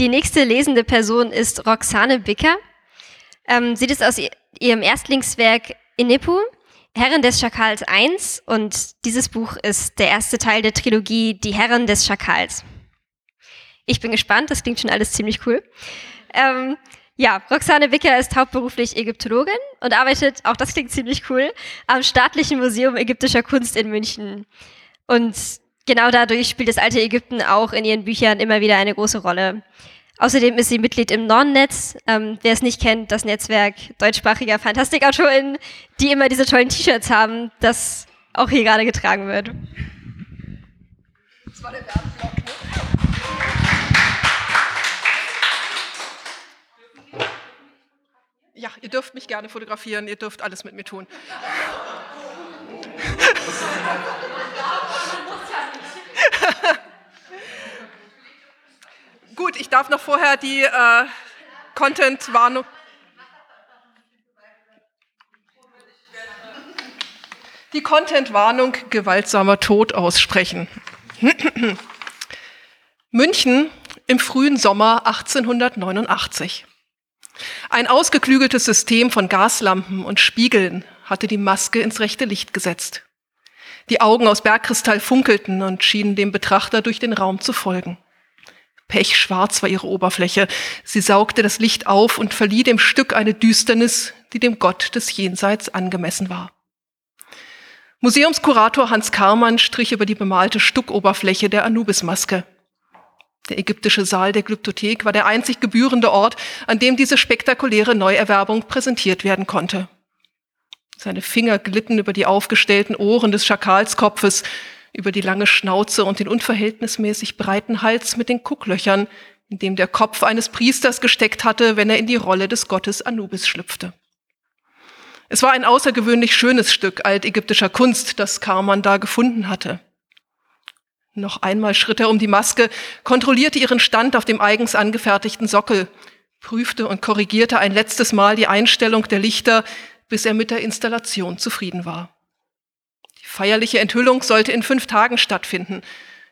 Die nächste lesende Person ist Roxane Bicker. Ähm, sie ist aus ihrem Erstlingswerk Inepu, Herren des Schakals 1 und dieses Buch ist der erste Teil der Trilogie Die Herren des Schakals. Ich bin gespannt, das klingt schon alles ziemlich cool. Ähm, ja, Roxane Wicker ist hauptberuflich Ägyptologin und arbeitet, auch das klingt ziemlich cool, am Staatlichen Museum ägyptischer Kunst in München. Und genau dadurch spielt das alte Ägypten auch in ihren Büchern immer wieder eine große Rolle. Außerdem ist sie Mitglied im Non-Netz. Ähm, wer es nicht kennt, das Netzwerk deutschsprachiger Fantastikautorinnen, die immer diese tollen T-Shirts haben, das auch hier gerade getragen wird. Das war der ne? Ja, ihr dürft mich gerne fotografieren, ihr dürft alles mit mir tun. Darf noch vorher die äh, Content-Warnung. Die Content-Warnung gewaltsamer Tod aussprechen. München im frühen Sommer 1889. Ein ausgeklügeltes System von Gaslampen und Spiegeln hatte die Maske ins rechte Licht gesetzt. Die Augen aus Bergkristall funkelten und schienen dem Betrachter durch den Raum zu folgen. Pechschwarz war ihre Oberfläche. Sie saugte das Licht auf und verlieh dem Stück eine Düsternis, die dem Gott des Jenseits angemessen war. Museumskurator Hans Karmann strich über die bemalte Stuckoberfläche der Anubismaske. Der ägyptische Saal der Glyptothek war der einzig gebührende Ort, an dem diese spektakuläre Neuerwerbung präsentiert werden konnte. Seine Finger glitten über die aufgestellten Ohren des Schakalskopfes, über die lange Schnauze und den unverhältnismäßig breiten Hals mit den Kucklöchern, in dem der Kopf eines Priesters gesteckt hatte, wenn er in die Rolle des Gottes Anubis schlüpfte. Es war ein außergewöhnlich schönes Stück altägyptischer Kunst, das Karman da gefunden hatte. Noch einmal schritt er um die Maske, kontrollierte ihren Stand auf dem eigens angefertigten Sockel, prüfte und korrigierte ein letztes Mal die Einstellung der Lichter, bis er mit der Installation zufrieden war. Feierliche Enthüllung sollte in fünf Tagen stattfinden.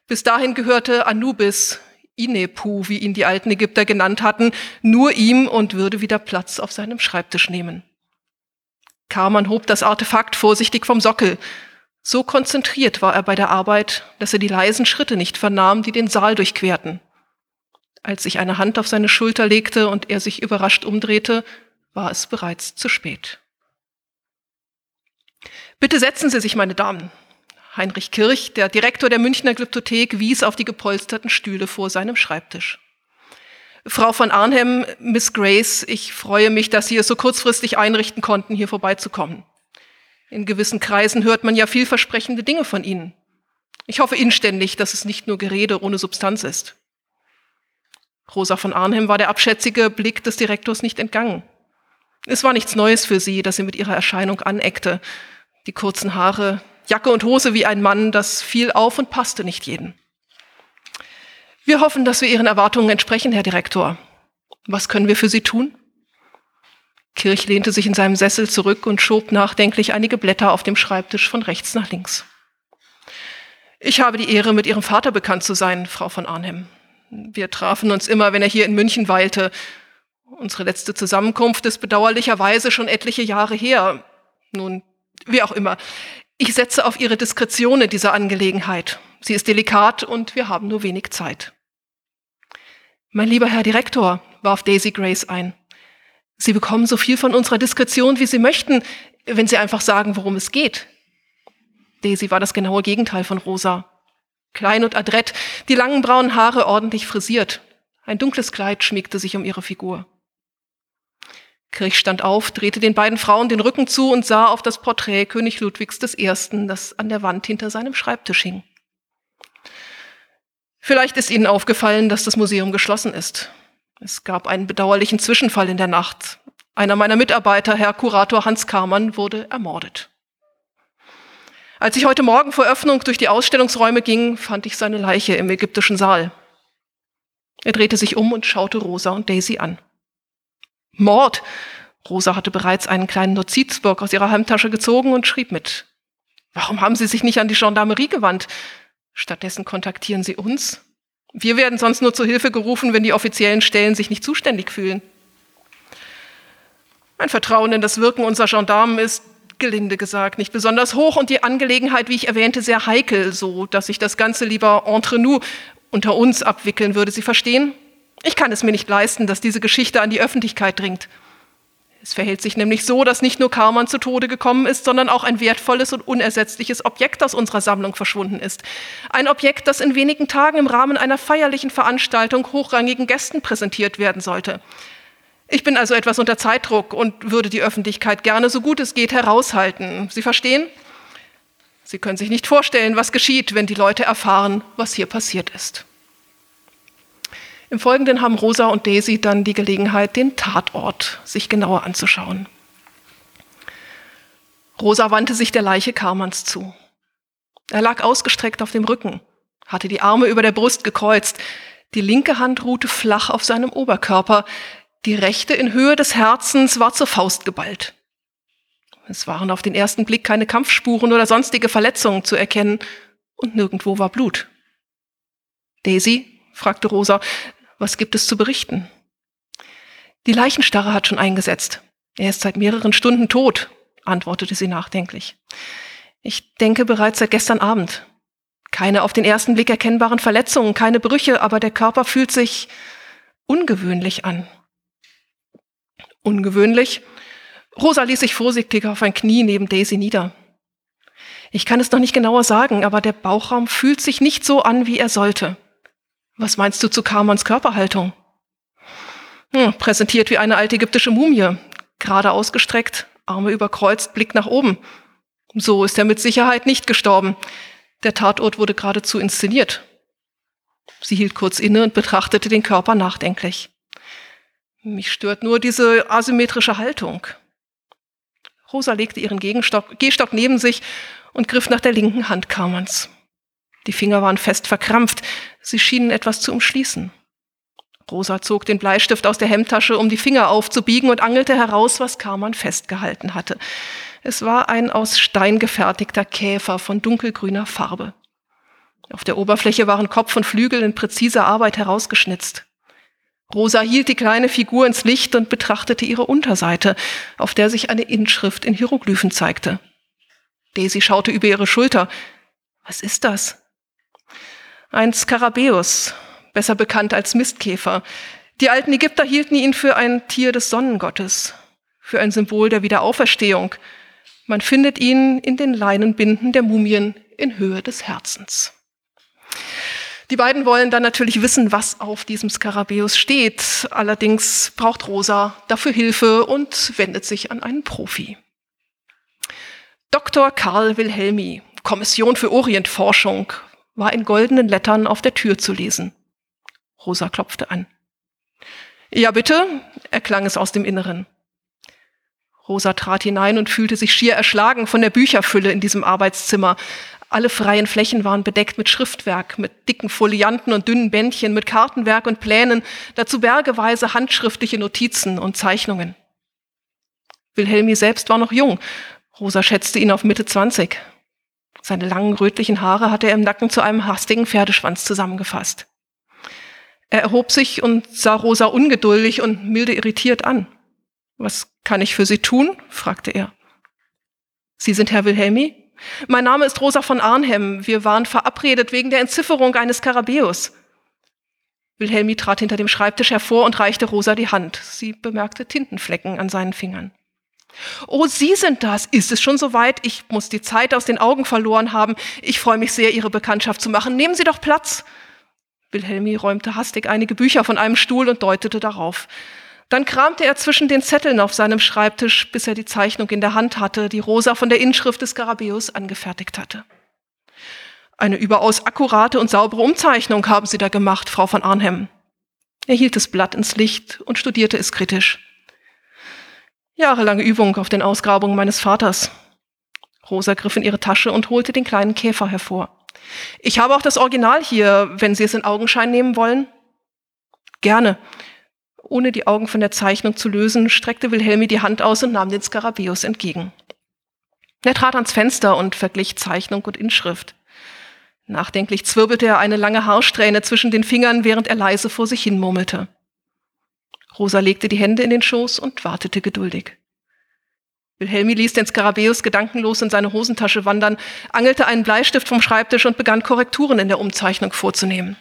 Bis dahin gehörte Anubis, Inepu, wie ihn die alten Ägypter genannt hatten, nur ihm und würde wieder Platz auf seinem Schreibtisch nehmen. Karman hob das Artefakt vorsichtig vom Sockel, so konzentriert war er bei der Arbeit, dass er die leisen Schritte nicht vernahm, die den Saal durchquerten. Als sich eine Hand auf seine Schulter legte und er sich überrascht umdrehte, war es bereits zu spät. Bitte setzen Sie sich, meine Damen. Heinrich Kirch, der Direktor der Münchner Glyptothek, wies auf die gepolsterten Stühle vor seinem Schreibtisch. Frau von Arnhem, Miss Grace, ich freue mich, dass Sie es so kurzfristig einrichten konnten, hier vorbeizukommen. In gewissen Kreisen hört man ja vielversprechende Dinge von ihnen. Ich hoffe inständig, dass es nicht nur Gerede ohne Substanz ist. Rosa von Arnhem war der abschätzige Blick des Direktors nicht entgangen. Es war nichts Neues für sie, dass sie mit ihrer Erscheinung aneckte. Die kurzen Haare, Jacke und Hose wie ein Mann, das fiel auf und passte nicht jeden. Wir hoffen, dass wir Ihren Erwartungen entsprechen, Herr Direktor. Was können wir für Sie tun? Kirch lehnte sich in seinem Sessel zurück und schob nachdenklich einige Blätter auf dem Schreibtisch von rechts nach links. Ich habe die Ehre, mit Ihrem Vater bekannt zu sein, Frau von Arnhem. Wir trafen uns immer, wenn er hier in München weilte. Unsere letzte Zusammenkunft ist bedauerlicherweise schon etliche Jahre her. Nun, wie auch immer. Ich setze auf Ihre Diskretion in dieser Angelegenheit. Sie ist delikat und wir haben nur wenig Zeit. Mein lieber Herr Direktor, warf Daisy Grace ein, Sie bekommen so viel von unserer Diskretion, wie Sie möchten, wenn Sie einfach sagen, worum es geht. Daisy war das genaue Gegenteil von Rosa. Klein und adrett, die langen braunen Haare ordentlich frisiert. Ein dunkles Kleid schmiegte sich um ihre Figur. Kirch stand auf, drehte den beiden Frauen den Rücken zu und sah auf das Porträt König Ludwigs I., das an der Wand hinter seinem Schreibtisch hing. Vielleicht ist Ihnen aufgefallen, dass das Museum geschlossen ist. Es gab einen bedauerlichen Zwischenfall in der Nacht. Einer meiner Mitarbeiter, Herr Kurator Hans Karmann, wurde ermordet. Als ich heute Morgen vor Öffnung durch die Ausstellungsräume ging, fand ich seine Leiche im ägyptischen Saal. Er drehte sich um und schaute Rosa und Daisy an. Mord! Rosa hatte bereits einen kleinen Notizblock aus ihrer Heimtasche gezogen und schrieb mit. Warum haben Sie sich nicht an die Gendarmerie gewandt? Stattdessen kontaktieren Sie uns. Wir werden sonst nur zur Hilfe gerufen, wenn die offiziellen Stellen sich nicht zuständig fühlen. Mein Vertrauen in das Wirken unserer Gendarmen ist, gelinde gesagt, nicht besonders hoch und die Angelegenheit, wie ich erwähnte, sehr heikel, so dass ich das Ganze lieber entre nous unter uns abwickeln würde. Sie verstehen? Ich kann es mir nicht leisten, dass diese Geschichte an die Öffentlichkeit dringt. Es verhält sich nämlich so, dass nicht nur Karman zu Tode gekommen ist, sondern auch ein wertvolles und unersetzliches Objekt aus unserer Sammlung verschwunden ist. Ein Objekt, das in wenigen Tagen im Rahmen einer feierlichen Veranstaltung hochrangigen Gästen präsentiert werden sollte. Ich bin also etwas unter Zeitdruck und würde die Öffentlichkeit gerne so gut es geht heraushalten. Sie verstehen? Sie können sich nicht vorstellen, was geschieht, wenn die Leute erfahren, was hier passiert ist. Im Folgenden haben Rosa und Daisy dann die Gelegenheit, den Tatort sich genauer anzuschauen. Rosa wandte sich der Leiche Karmans zu. Er lag ausgestreckt auf dem Rücken, hatte die Arme über der Brust gekreuzt, die linke Hand ruhte flach auf seinem Oberkörper, die rechte in Höhe des Herzens war zur Faust geballt. Es waren auf den ersten Blick keine Kampfspuren oder sonstige Verletzungen zu erkennen, und nirgendwo war Blut. Daisy, fragte Rosa, was gibt es zu berichten? Die Leichenstarre hat schon eingesetzt. Er ist seit mehreren Stunden tot, antwortete sie nachdenklich. Ich denke bereits seit gestern Abend. Keine auf den ersten Blick erkennbaren Verletzungen, keine Brüche, aber der Körper fühlt sich ungewöhnlich an. Ungewöhnlich? Rosa ließ sich vorsichtig auf ein Knie neben Daisy nieder. Ich kann es noch nicht genauer sagen, aber der Bauchraum fühlt sich nicht so an, wie er sollte. Was meinst du zu Karmans Körperhaltung? Hm, präsentiert wie eine alte ägyptische Mumie, gerade ausgestreckt, Arme überkreuzt, Blick nach oben. So ist er mit Sicherheit nicht gestorben. Der Tatort wurde geradezu inszeniert. Sie hielt kurz inne und betrachtete den Körper nachdenklich. Mich stört nur diese asymmetrische Haltung. Rosa legte ihren Gegenstock, Gehstock neben sich und griff nach der linken Hand Karmans. Die Finger waren fest verkrampft, sie schienen etwas zu umschließen. Rosa zog den Bleistift aus der Hemdtasche, um die Finger aufzubiegen und angelte heraus, was Karman festgehalten hatte. Es war ein aus Stein gefertigter Käfer von dunkelgrüner Farbe. Auf der Oberfläche waren Kopf und Flügel in präziser Arbeit herausgeschnitzt. Rosa hielt die kleine Figur ins Licht und betrachtete ihre Unterseite, auf der sich eine Inschrift in Hieroglyphen zeigte. Daisy schaute über ihre Schulter. Was ist das? Ein Skarabäus, besser bekannt als Mistkäfer. Die alten Ägypter hielten ihn für ein Tier des Sonnengottes, für ein Symbol der Wiederauferstehung. Man findet ihn in den Leinenbinden der Mumien in Höhe des Herzens. Die beiden wollen dann natürlich wissen, was auf diesem Skarabäus steht. Allerdings braucht Rosa dafür Hilfe und wendet sich an einen Profi. Dr. Karl Wilhelmi, Kommission für Orientforschung, war in goldenen Lettern auf der Tür zu lesen. Rosa klopfte an. Ja, bitte, erklang es aus dem Inneren. Rosa trat hinein und fühlte sich schier erschlagen von der Bücherfülle in diesem Arbeitszimmer. Alle freien Flächen waren bedeckt mit Schriftwerk, mit dicken Folianten und dünnen Bändchen, mit Kartenwerk und Plänen, dazu bergeweise handschriftliche Notizen und Zeichnungen. Wilhelmi selbst war noch jung. Rosa schätzte ihn auf Mitte 20. Seine langen rötlichen Haare hatte er im Nacken zu einem hastigen Pferdeschwanz zusammengefasst. Er erhob sich und sah Rosa ungeduldig und milde irritiert an. Was kann ich für Sie tun? fragte er. Sie sind Herr Wilhelmi? Mein Name ist Rosa von Arnhem. Wir waren verabredet wegen der Entzifferung eines Skarabäus. Wilhelmi trat hinter dem Schreibtisch hervor und reichte Rosa die Hand. Sie bemerkte Tintenflecken an seinen Fingern. Oh, Sie sind das. Ist es schon soweit? Ich muss die Zeit aus den Augen verloren haben. Ich freue mich sehr, Ihre Bekanntschaft zu machen. Nehmen Sie doch Platz. Wilhelmi räumte hastig einige Bücher von einem Stuhl und deutete darauf. Dann kramte er zwischen den Zetteln auf seinem Schreibtisch, bis er die Zeichnung in der Hand hatte, die Rosa von der Inschrift des Skarabäus angefertigt hatte. Eine überaus akkurate und saubere Umzeichnung haben Sie da gemacht, Frau von Arnhem. Er hielt das Blatt ins Licht und studierte es kritisch. Jahrelange Übung auf den Ausgrabungen meines Vaters. Rosa griff in ihre Tasche und holte den kleinen Käfer hervor. Ich habe auch das Original hier, wenn Sie es in Augenschein nehmen wollen. Gerne. Ohne die Augen von der Zeichnung zu lösen, streckte Wilhelmi die Hand aus und nahm den Skarabäus entgegen. Er trat ans Fenster und verglich Zeichnung und Inschrift. Nachdenklich zwirbelte er eine lange Haarsträhne zwischen den Fingern, während er leise vor sich hin murmelte. Rosa legte die Hände in den Schoß und wartete geduldig. Wilhelmi ließ den Skarabäus gedankenlos in seine Hosentasche wandern, angelte einen Bleistift vom Schreibtisch und begann Korrekturen in der Umzeichnung vorzunehmen.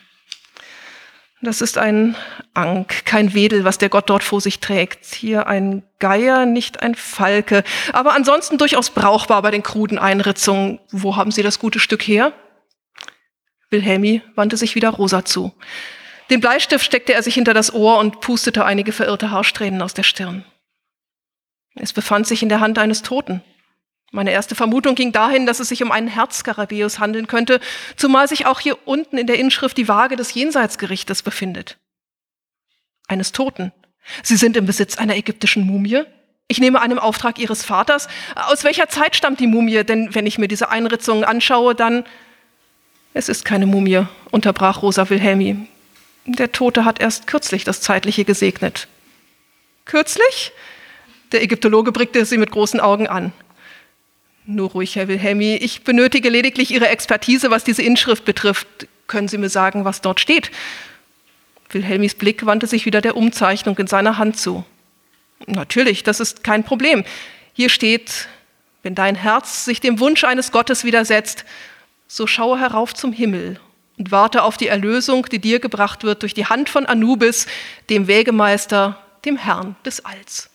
Das ist ein Ank, kein Wedel, was der Gott dort vor sich trägt. Hier ein Geier, nicht ein Falke, aber ansonsten durchaus brauchbar bei den kruden Einritzungen. Wo haben Sie das gute Stück her? Wilhelmi wandte sich wieder Rosa zu. Den Bleistift steckte er sich hinter das Ohr und pustete einige verirrte Haarsträhnen aus der Stirn. Es befand sich in der Hand eines Toten. Meine erste Vermutung ging dahin, dass es sich um einen Herzskarabäus handeln könnte, zumal sich auch hier unten in der Inschrift die Waage des Jenseitsgerichtes befindet. Eines Toten. Sie sind im Besitz einer ägyptischen Mumie? Ich nehme einem Auftrag Ihres Vaters. Aus welcher Zeit stammt die Mumie? Denn wenn ich mir diese Einritzungen anschaue, dann... Es ist keine Mumie, unterbrach Rosa Wilhelmi. Der Tote hat erst kürzlich das Zeitliche gesegnet. Kürzlich? Der Ägyptologe blickte sie mit großen Augen an. Nur ruhig, Herr Wilhelmi. Ich benötige lediglich Ihre Expertise, was diese Inschrift betrifft. Können Sie mir sagen, was dort steht? Wilhelmis Blick wandte sich wieder der Umzeichnung in seiner Hand zu. Natürlich, das ist kein Problem. Hier steht, wenn dein Herz sich dem Wunsch eines Gottes widersetzt, so schaue herauf zum Himmel und warte auf die Erlösung, die dir gebracht wird durch die Hand von Anubis, dem Wegemeister, dem Herrn des Alls.